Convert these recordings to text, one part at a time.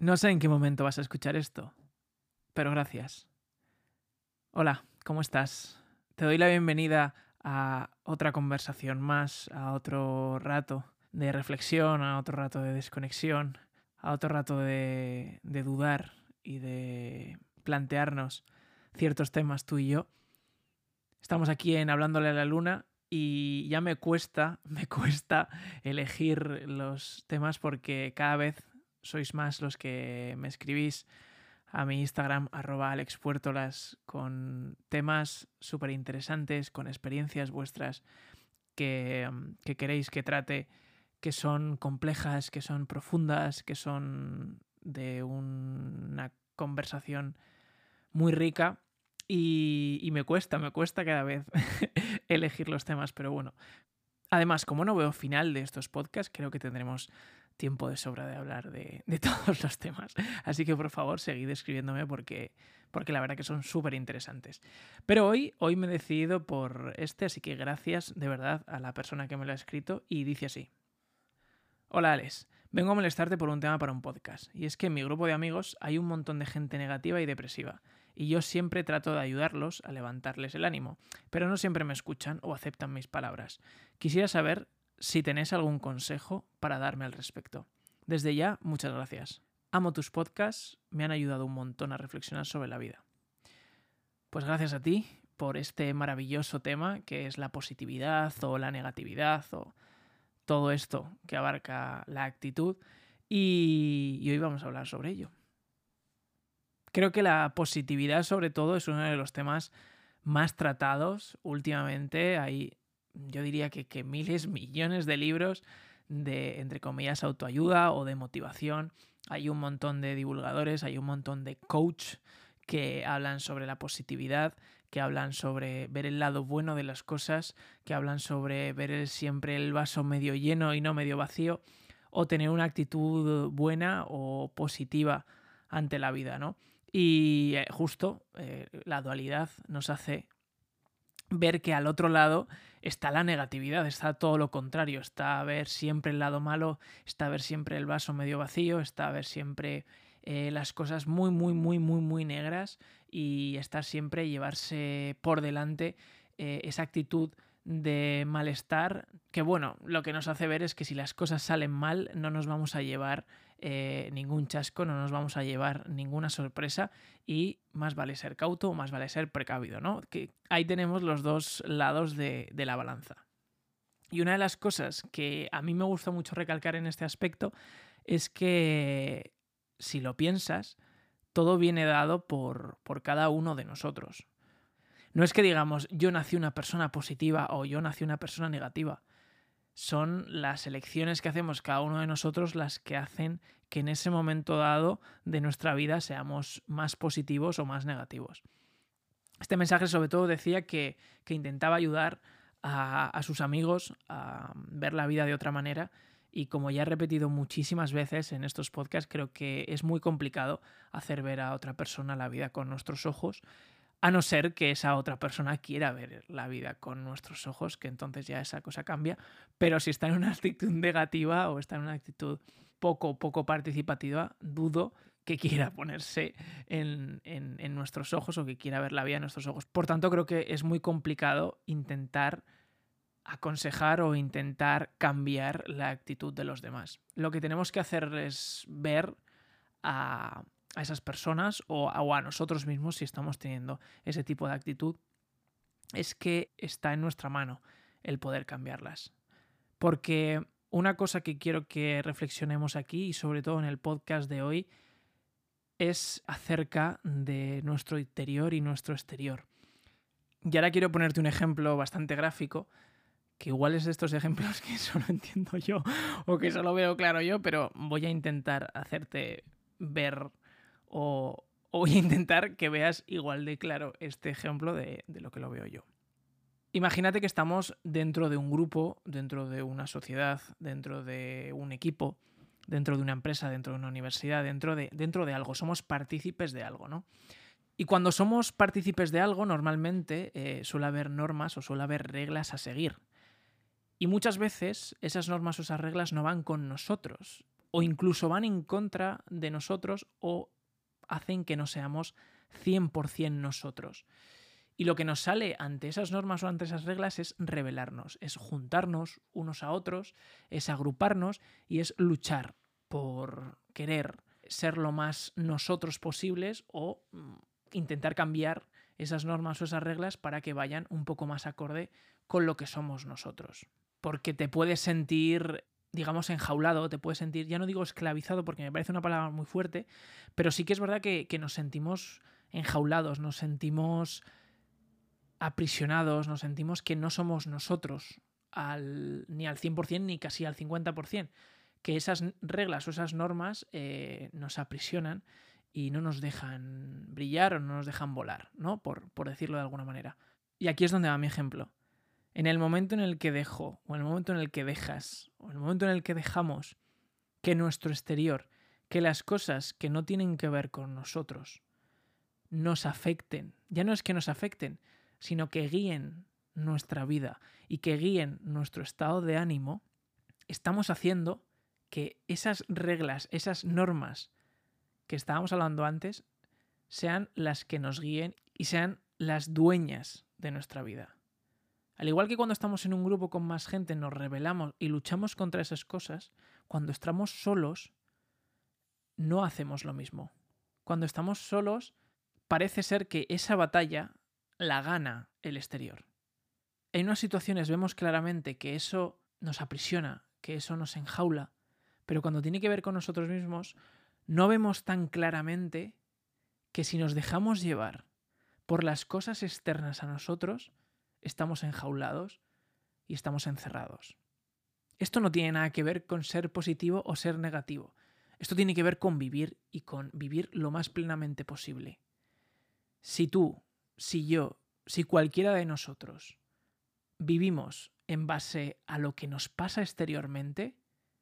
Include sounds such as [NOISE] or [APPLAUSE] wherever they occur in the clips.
No sé en qué momento vas a escuchar esto, pero gracias. Hola, ¿cómo estás? Te doy la bienvenida a otra conversación más, a otro rato de reflexión, a otro rato de desconexión, a otro rato de, de dudar y de plantearnos ciertos temas tú y yo. Estamos aquí en Hablándole a la Luna y ya me cuesta, [LAUGHS] me cuesta elegir los temas porque cada vez sois más los que me escribís a mi Instagram, arroba alexpuertolas, con temas súper interesantes, con experiencias vuestras que, que, queréis que trate, que son complejas, que son profundas, que son de una conversación muy rica. Y, y me cuesta, me cuesta cada vez [LAUGHS] elegir los temas, pero bueno. Además, como no veo final de estos podcasts, creo que tendremos tiempo de sobra de hablar de, [LAUGHS] todos los temas. Así que por favor, seguid escribiéndome porque, porque la verdad que son súper interesantes. Pero hoy, hoy me he decidido por este, así que gracias de verdad a la persona que me lo ha escrito y dice así. Hola Alex, vengo a molestarte por un tema para un podcast. Y es que en mi grupo de amigos hay un montón de gente negativa y depresiva. Y yo siempre trato de ayudarlos a levantarles el ánimo, pero no siempre me escuchan o aceptan mis palabras. Quisiera saber si tenéis algún consejo para darme al respecto. Desde ya, muchas gracias. Amo tus podcasts, me han ayudado un montón a reflexionar sobre la vida. Pues gracias a ti por este maravilloso tema que es la positividad o la negatividad o todo esto que abarca la actitud y, hoy vamos a hablar sobre ello. Creo que la positividad sobre todo es uno de los temas más tratados últimamente. Yo diría que, miles, [LAUGHS] millones de libros de, entre comillas, autoayuda o de motivación. Hay un montón de divulgadores, hay un montón de coach que hablan sobre la positividad, que hablan sobre ver el lado bueno de las cosas, que hablan sobre ver siempre el vaso medio lleno y no medio vacío, o tener una actitud buena o positiva ante la vida, ¿no? Y eh, justo eh, la dualidad nos hace ver que al otro lado está la negatividad, está todo lo contrario, está a ver siempre el lado malo, está a ver siempre el vaso medio vacío, está a ver siempre eh, las cosas muy, muy, muy, muy, muy negras y está siempre llevarse por delante eh, esa actitud de malestar que bueno, lo que nos hace ver es que si las cosas salen mal no nos vamos a llevar eh, ningún chasco, no nos vamos a llevar ninguna sorpresa y más vale ser cauto o más vale ser precavido, ¿no? Que ahí tenemos los dos lados de, de la balanza. Y una de las cosas que a mí me gusta mucho recalcar en este aspecto es que si lo piensas, todo viene dado por, por cada uno de nosotros. No es que digamos yo nací una persona positiva o yo nací una persona negativa son las elecciones que hacemos cada uno de nosotros las que hacen que en ese momento dado de nuestra vida seamos más positivos o más negativos. Este mensaje sobre todo decía que, intentaba ayudar a, sus amigos a ver la vida de otra manera y como ya he repetido muchísimas veces en estos podcasts, creo que es muy complicado hacer ver a otra persona la vida con nuestros ojos a no ser que esa otra persona quiera ver la vida con nuestros ojos, que entonces ya esa cosa cambia. Pero si está en una actitud negativa o está en una actitud poco, poco participativa, dudo que quiera [LAUGHS] ponerse en, en, nuestros ojos o que quiera ver la vida en nuestros ojos. Por tanto, creo que es muy complicado intentar aconsejar o intentar cambiar la actitud de los demás. Lo que tenemos que hacer es ver a, a esas personas o a, nosotros mismos si estamos teniendo ese tipo de actitud, es que está en nuestra mano el poder cambiarlas. Porque una cosa que quiero que reflexionemos aquí y sobre todo en el podcast de hoy es acerca de nuestro interior y nuestro exterior. Y ahora quiero ponerte un ejemplo bastante gráfico, que igual es de estos ejemplos [LAUGHS] que solo entiendo yo o que solo veo claro yo, pero voy a intentar hacerte ver o, voy a intentar que veas igual de claro este ejemplo de, lo que lo veo yo. Imagínate que estamos dentro de un grupo, dentro de una sociedad, dentro de un equipo, dentro de una empresa, dentro de una universidad, dentro de, dentro de algo. Somos partícipes de algo, ¿no? Y cuando somos partícipes de algo, normalmente eh, suele haber normas o suele haber reglas a seguir. Y muchas veces esas normas o esas reglas no van con nosotros o incluso van en contra de nosotros o hacen que no seamos 100% nosotros. Y lo que nos sale ante esas normas o ante esas reglas es rebelarnos, es juntarnos unos a otros, es agruparnos y es luchar por querer ser lo más nosotros posibles o mm, intentar cambiar esas normas o esas reglas para que vayan un poco más acorde con lo que somos nosotros. Porque te puedes sentir digamos, enjaulado, te puedes sentir, ya no digo esclavizado porque me parece una palabra muy fuerte, pero sí que es verdad que, nos sentimos enjaulados, nos sentimos aprisionados, nos sentimos que no somos nosotros al, ni al 100% ni casi al 50%, que esas reglas o esas normas eh, nos aprisionan y no nos dejan brillar o no nos dejan volar, ¿no? Por, por decirlo de alguna manera. Y aquí es donde va mi ejemplo. En el momento en el que dejo, o en el momento en el que dejas, o en el momento en el que dejamos que nuestro exterior, que las cosas que no tienen que ver con nosotros, nos afecten, ya no es que nos afecten, sino que guíen nuestra vida y que guíen nuestro estado de ánimo, estamos haciendo que esas reglas, esas normas que estábamos hablando antes, sean las que nos guíen y sean las dueñas de nuestra vida. Al igual que cuando estamos en un grupo con más gente nos rebelamos y luchamos contra esas cosas, cuando estamos solos no hacemos lo mismo. Cuando estamos solos parece ser que esa batalla la gana el exterior. En unas situaciones vemos claramente que eso nos aprisiona, que eso nos enjaula, pero cuando tiene que ver con nosotros mismos, no vemos tan claramente que si nos dejamos llevar por las cosas externas a nosotros, estamos enjaulados y estamos encerrados. Esto no tiene nada que ver con ser positivo o ser negativo. Esto tiene que ver con vivir y con vivir lo más plenamente posible. Si tú, si yo, si cualquiera de nosotros vivimos en base a lo que nos pasa exteriormente,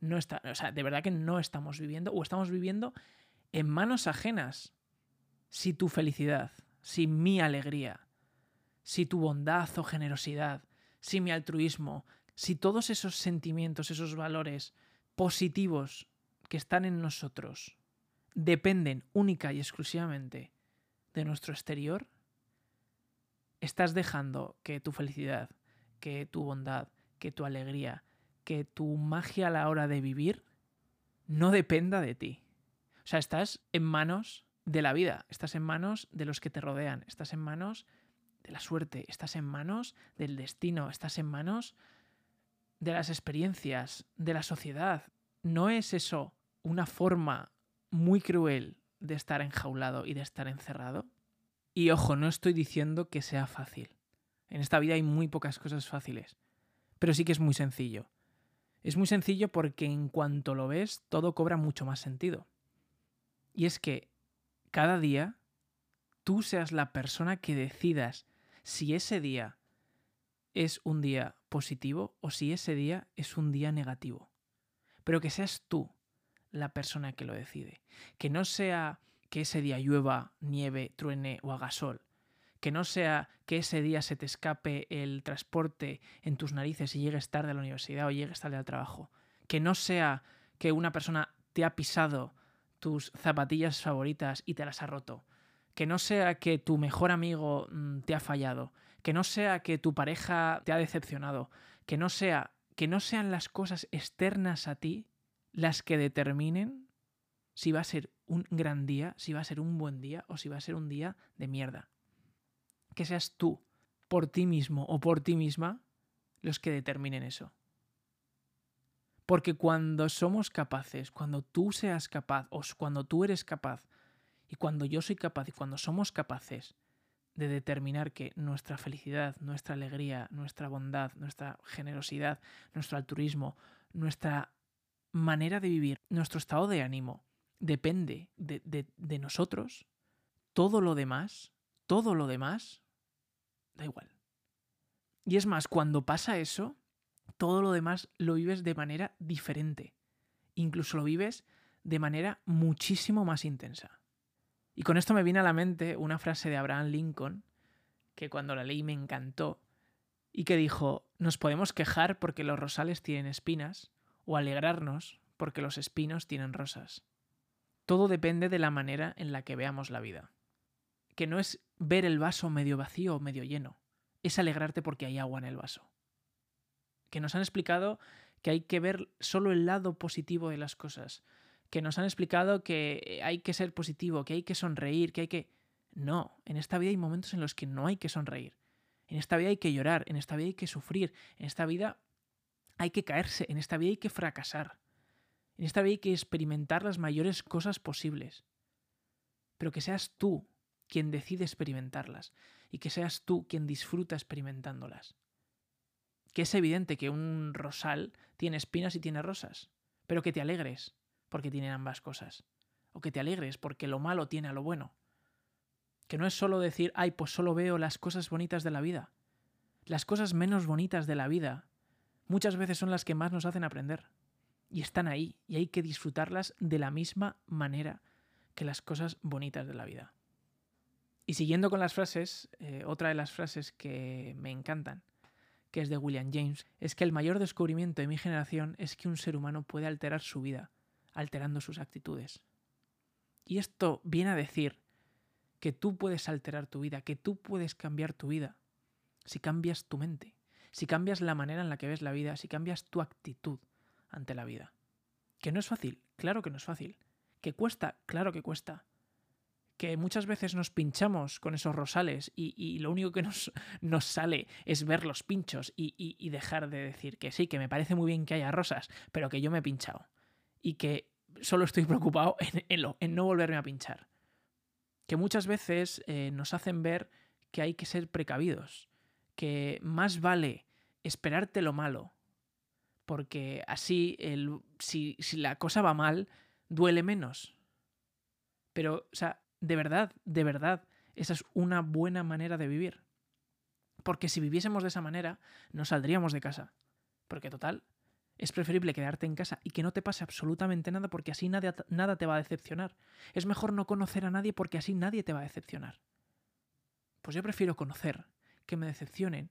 no está, o sea, de verdad que no estamos viviendo o estamos viviendo en manos ajenas. Si tu felicidad, si mi alegría, si tu bondad o generosidad, si mi altruismo, si todos esos sentimientos, esos valores positivos que están en nosotros dependen única y exclusivamente de nuestro exterior, estás dejando que tu felicidad, que tu bondad, que tu alegría, que tu magia a la hora de vivir no dependa de ti. O sea, estás en manos de la vida, estás en manos de los que te rodean, estás en manos la suerte, estás en manos del destino, estás en manos de las experiencias, de la sociedad. ¿No es eso una forma muy cruel de estar enjaulado y de estar encerrado? Y ojo, no estoy diciendo que sea fácil. En esta vida hay muy pocas cosas fáciles, pero sí que es muy sencillo. Es muy sencillo porque en cuanto lo ves, todo cobra mucho más sentido. Y es que cada día tú seas la persona que decidas si ese día es un día positivo o si ese día es un día negativo. Pero que seas tú la persona que lo decide. Que no sea que ese día llueva, nieve, truene o haga sol. Que no sea que ese día se te escape el transporte en tus narices y llegues tarde a la universidad o llegues tarde al trabajo. Que no sea que una persona te ha pisado tus zapatillas favoritas y te las ha roto que no sea que tu mejor amigo mm, te ha fallado, que no sea que tu pareja te ha decepcionado, que no sea que no sean las cosas externas a ti las que determinen si va a ser un gran día, si va a ser un buen día o si va a ser un día de mierda. Que seas tú, por ti mismo o por ti misma, los que determinen eso. Porque cuando somos capaces, cuando tú seas capaz o cuando tú eres capaz y cuando yo soy capaz y cuando somos capaces de determinar que nuestra felicidad, nuestra alegría, nuestra bondad, nuestra generosidad, nuestro altruismo, nuestra manera de vivir, nuestro estado de ánimo, depende de, nosotros, todo lo demás, todo lo demás, da igual. Y es más, cuando pasa eso, todo lo demás lo vives de manera diferente. Incluso lo vives de manera muchísimo más intensa. Y con esto me viene a la mente una frase de Abraham Lincoln, que cuando la leí me encantó, y que dijo, nos podemos quejar porque los rosales tienen espinas, o alegrarnos porque los espinos tienen rosas. Todo depende de la manera en la que veamos la vida. Que no es ver el vaso medio vacío o medio lleno, es alegrarte porque hay agua en el vaso. Que nos han explicado que hay que ver solo el lado positivo de las cosas, que nos han explicado que hay que ser positivo, que hay que sonreír, que hay que... No, en esta vida hay momentos en los que no hay que sonreír. En esta vida hay que llorar, en esta vida hay que sufrir, en esta vida hay que caerse, en esta vida hay que fracasar. En esta vida hay que experimentar las mayores cosas posibles. Pero que seas tú quien decide experimentarlas y que seas tú quien disfruta experimentándolas. Que es evidente que un rosal tiene espinas y tiene rosas, pero que te alegres porque tienen ambas cosas. O que te alegres porque lo malo tiene a lo bueno. Que no es solo decir, ay, pues solo veo las cosas bonitas de la vida. Las cosas menos bonitas de la vida muchas veces son las que más nos hacen aprender. Y están ahí, y hay que disfrutarlas de la misma manera que las cosas bonitas de la vida. Y siguiendo con las frases, eh, otra de las frases que me encantan, que es de William James, es que el mayor descubrimiento de mi generación es que un ser humano puede alterar su vida, alterando sus actitudes. Y esto viene a decir que tú puedes alterar tu vida, que tú puedes cambiar tu vida, si cambias tu mente, si cambias la manera en la que ves la vida, si cambias tu actitud ante la vida. Que no es fácil, claro que no es fácil. Que cuesta, claro que cuesta. Que muchas veces nos pinchamos con esos rosales y, lo único que nos, nos, sale es ver los pinchos y, dejar de decir que sí, que me parece muy bien que haya rosas, pero que yo me he pinchado. Y que solo estoy [LAUGHS] preocupado en, en no volverme a pinchar. Que muchas veces eh, nos hacen ver que hay que ser precavidos, que más vale esperarte lo malo, porque así si, si la cosa va mal, duele menos. Pero, o sea, de verdad, de verdad, esa es una buena manera de vivir. Porque si viviésemos de esa manera, no saldríamos de casa. Porque total, es preferible quedarte en casa y que no te pase absolutamente nada porque así nada, nada te va a decepcionar. Es mejor no conocer a nadie porque así nadie te va a decepcionar. Pues yo prefiero conocer que me decepcionen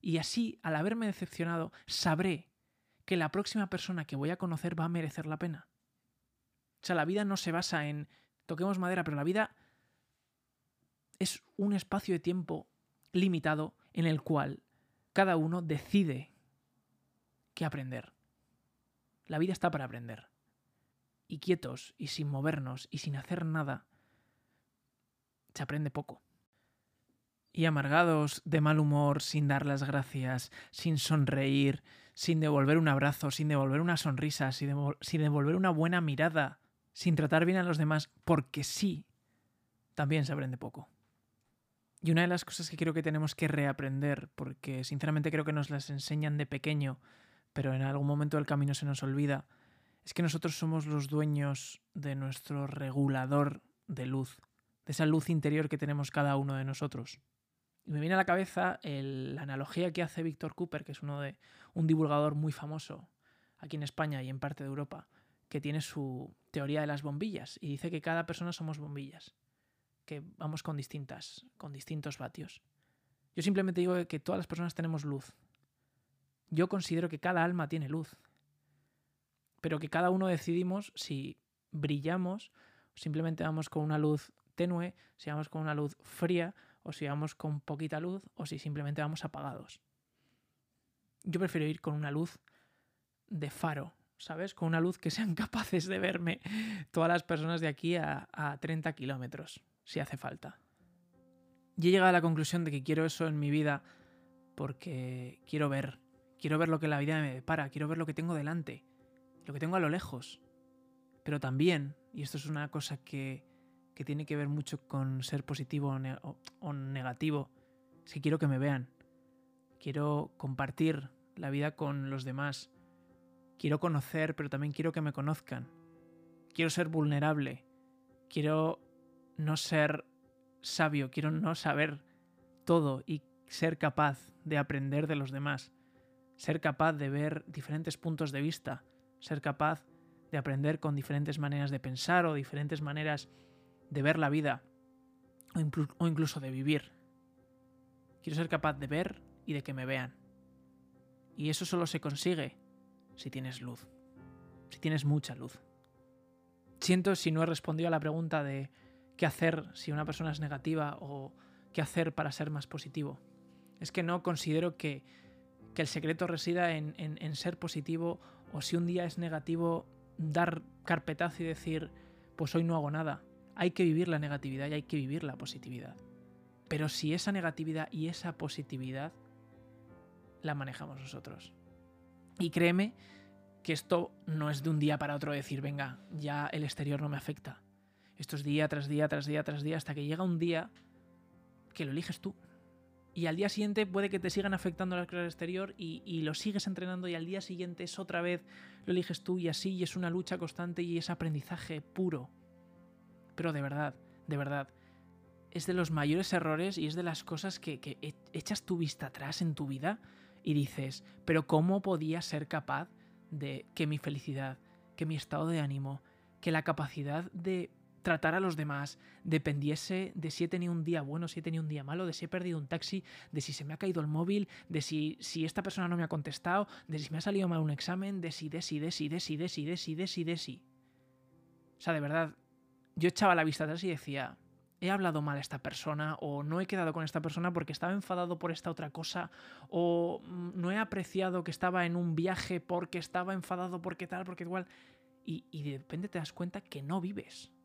y así, al haberme decepcionado, sabré que la próxima persona que voy a conocer va a merecer la pena. O sea, la vida no se basa en toquemos madera, pero la vida es un espacio de tiempo limitado en el cual cada uno decide qué aprender. La vida está para aprender. Y quietos y sin movernos y sin hacer nada, se aprende poco y amargados, de mal humor, sin dar las gracias, sin sonreír, sin devolver un abrazo, sin devolver una sonrisa, sin, devolver una buena mirada, sin tratar bien a los demás, porque sí, también se aprende poco. Y una de las cosas que creo que tenemos que reaprender, porque sinceramente creo que nos las enseñan de pequeño, pero en algún momento del camino se nos olvida, es que nosotros somos los dueños de nuestro regulador de luz, de esa luz interior que tenemos cada uno de nosotros. Y me viene a la cabeza la analogía que hace Víctor Cooper, que es uno de un divulgador muy famoso aquí en España y en parte de Europa, que tiene su teoría de las bombillas y dice que cada persona somos bombillas, que vamos con distintas, con distintos vatios. Yo simplemente digo que todas las personas tenemos luz. Yo considero que cada alma tiene luz, pero que cada uno decidimos si brillamos, simplemente vamos con una luz tenue, si vamos con una luz fría o si vamos con poquita luz, o si simplemente vamos apagados. Yo prefiero ir con una luz de faro, ¿sabes? Con una luz que sean [LAUGHS] capaces de verme todas las personas de aquí a, 30 kilómetros, si hace falta. Y he llegado a la conclusión de que quiero eso en mi vida porque quiero ver, quiero ver lo que la vida me depara, quiero ver lo que tengo delante, lo que tengo a lo lejos. Pero también, y esto es una cosa que que tiene que ver mucho con ser positivo o, negativo. Es que quiero que me vean. Quiero compartir la vida con los demás. Quiero conocer, pero también quiero que me conozcan. Quiero ser vulnerable. Quiero no ser sabio. Quiero no saber todo y ser capaz de aprender de los demás. Ser capaz de ver diferentes puntos de vista. Ser capaz de aprender con diferentes maneras de pensar o diferentes maneras de ver la vida o, incluso de vivir. Quiero ser capaz de ver y de que me vean. Y eso solo se consigue si tienes luz. si tienes mucha luz. Siento si no he respondido a la pregunta de qué hacer si una persona es negativa o qué hacer para ser más positivo. Es que no considero que, el secreto resida en ser positivo o si un día es negativo, dar carpetazo y decir, pues hoy no hago nada. Hay que vivir la negatividad y hay que vivir la positividad. Pero si esa negatividad y esa positividad la manejamos nosotros. Y créeme que esto no es de un día para otro decir, venga, ya el exterior no me afecta. Esto es día tras día, tras día, tras día, hasta que llega un día que lo eliges tú. Y al día siguiente puede que te sigan afectando las cosas exterior y, y, lo sigues entrenando y al día siguiente es otra vez, lo eliges tú y así y es una lucha constante y es aprendizaje puro. Pero de verdad, de verdad, es de los mayores errores y es de las cosas que, que e, echas tu vista atrás en tu vida y dices, pero ¿cómo podía ser capaz de que mi felicidad, que mi estado de ánimo, que la capacidad de tratar a los demás dependiese de si he tenido un día bueno, si he tenido un día malo, de si he perdido un taxi, de si se me ha caído el móvil, de si, si esta persona no me ha contestado, de si me ha salido mal un examen, de si, de si, de si, de si, de si, de si, de si, de si. O sea, de verdad, yo echaba la vista atrás y decía, he hablado mal a esta persona o no he quedado con esta persona porque estaba enfadado por esta otra cosa o mm, no he apreciado que estaba en un viaje porque estaba enfadado porque tal, porque igual. Y, y de repente te das cuenta que no vives.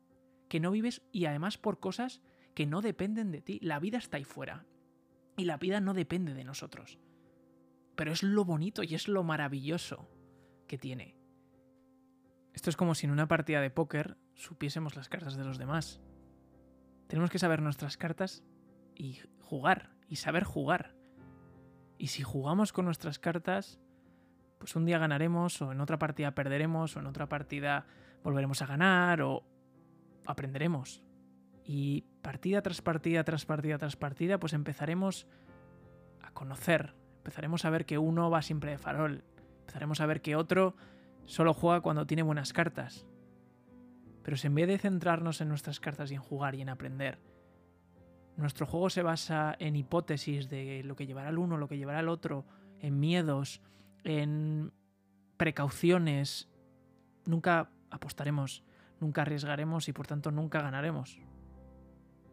Que no vives y además por cosas que no dependen de ti. La vida está ahí fuera. Y la vida no depende de nosotros. Pero es lo bonito y es lo maravilloso que tiene. Esto es como si en una partida de póker supiésemos las cartas de los demás tenemos que saber nuestras cartas y jugar, y saber jugar. Y si jugamos con nuestras cartas, pues un día ganaremos, o en otra partida perderemos, o en otra partida volveremos a ganar, o aprenderemos. Y partida tras partida, tras partida, tras partida, pues empezaremos a conocer, empezaremos a ver que uno va siempre de farol, empezaremos a ver que otro solo juega cuando tiene buenas cartas, pero si en vez de centrarnos en nuestras cartas y en jugar y en aprender, nuestro juego se basa en hipótesis de lo que llevará el uno, lo que llevará el otro, en miedos, en precauciones, nunca apostaremos, nunca arriesgaremos y por tanto nunca ganaremos.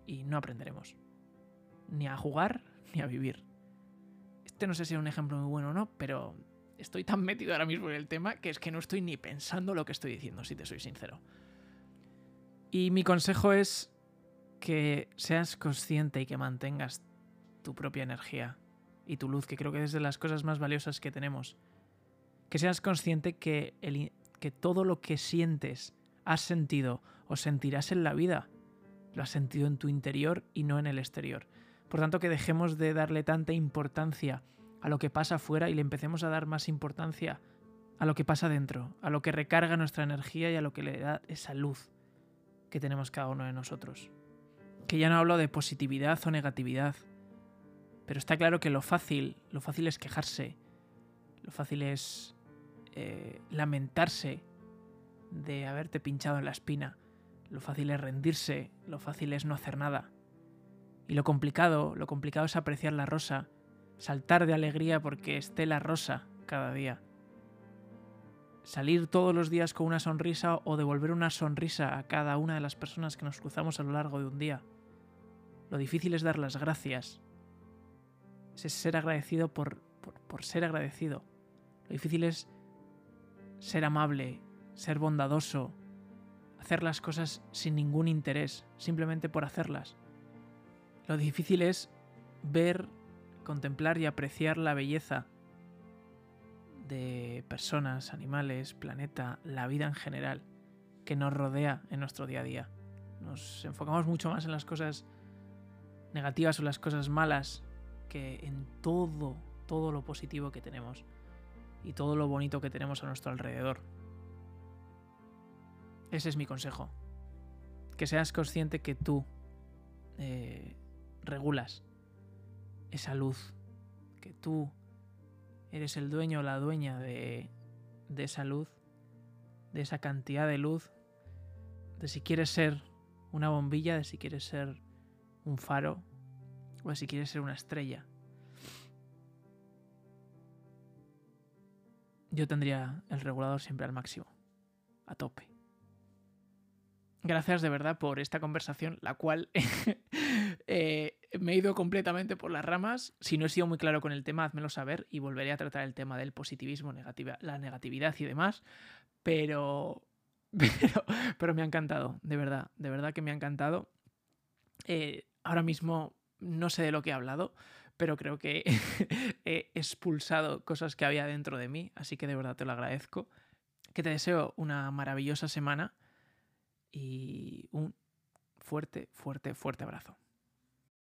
Y no aprenderemos. Ni a jugar [LAUGHS] ni a vivir. Este no sé si es un ejemplo muy bueno o no, pero estoy tan metido ahora mismo en el tema que es que no estoy ni pensando lo que estoy diciendo, si te soy sincero. Y mi consejo es que seas consciente y que mantengas tu propia energía y tu luz, que creo que es de las cosas más valiosas que tenemos. Que seas consciente que, el, que todo lo que sientes, has sentido o sentirás en la vida, lo has sentido en tu interior y no en el exterior. Por tanto, que dejemos de darle tanta importancia a lo que pasa afuera y le empecemos a dar más importancia a lo que pasa dentro, a lo que recarga nuestra energía y a lo que le da esa luz que tenemos cada uno de nosotros. Que ya no hablo de positividad o negatividad, pero está claro que lo fácil, lo fácil es quejarse, lo fácil es eh, lamentarse de haberte pinchado en la espina, lo fácil es rendirse, lo fácil es no hacer nada. Y lo complicado, lo complicado es apreciar la rosa, saltar de alegría porque esté la rosa cada día salir todos los días con una sonrisa o devolver una sonrisa a cada una de las personas que nos cruzamos a lo largo de un día. Lo difícil es dar las gracias. Es ser agradecido por, por, ser agradecido. Lo difícil es ser amable, ser bondadoso, hacer las cosas sin ningún interés, simplemente por hacerlas. Lo difícil es ver, contemplar y apreciar la belleza de personas, animales, planeta, la vida en general que nos rodea en nuestro día a día. Nos enfocamos mucho más en las cosas negativas o las cosas malas que en todo, todo lo positivo que tenemos y todo lo bonito que tenemos a nuestro alrededor. Ese es mi consejo. Que seas consciente que tú eh, regulas esa luz, que tú eres el dueño o la dueña de, de esa luz, de esa cantidad de luz, de si quieres ser una bombilla, de si quieres ser un faro o de si quieres ser una estrella. Yo tendría el regulador siempre al máximo. a tope. Gracias de verdad por esta conversación, la cual [LAUGHS] eh, me he ido completamente por las ramas. Si no he sido muy claro con el tema, házmelo saber y volveré a tratar el tema del positivismo, la negatividad y demás. [LAUGHS] Pero, pero, me ha encantado, de verdad, de verdad que me ha encantado. Eh, ahora mismo no sé de lo que he hablado, pero creo que [LAUGHS] he expulsado cosas que había dentro de mí, así que de verdad te lo agradezco. Que te deseo una maravillosa semana y un fuerte, fuerte, fuerte abrazo.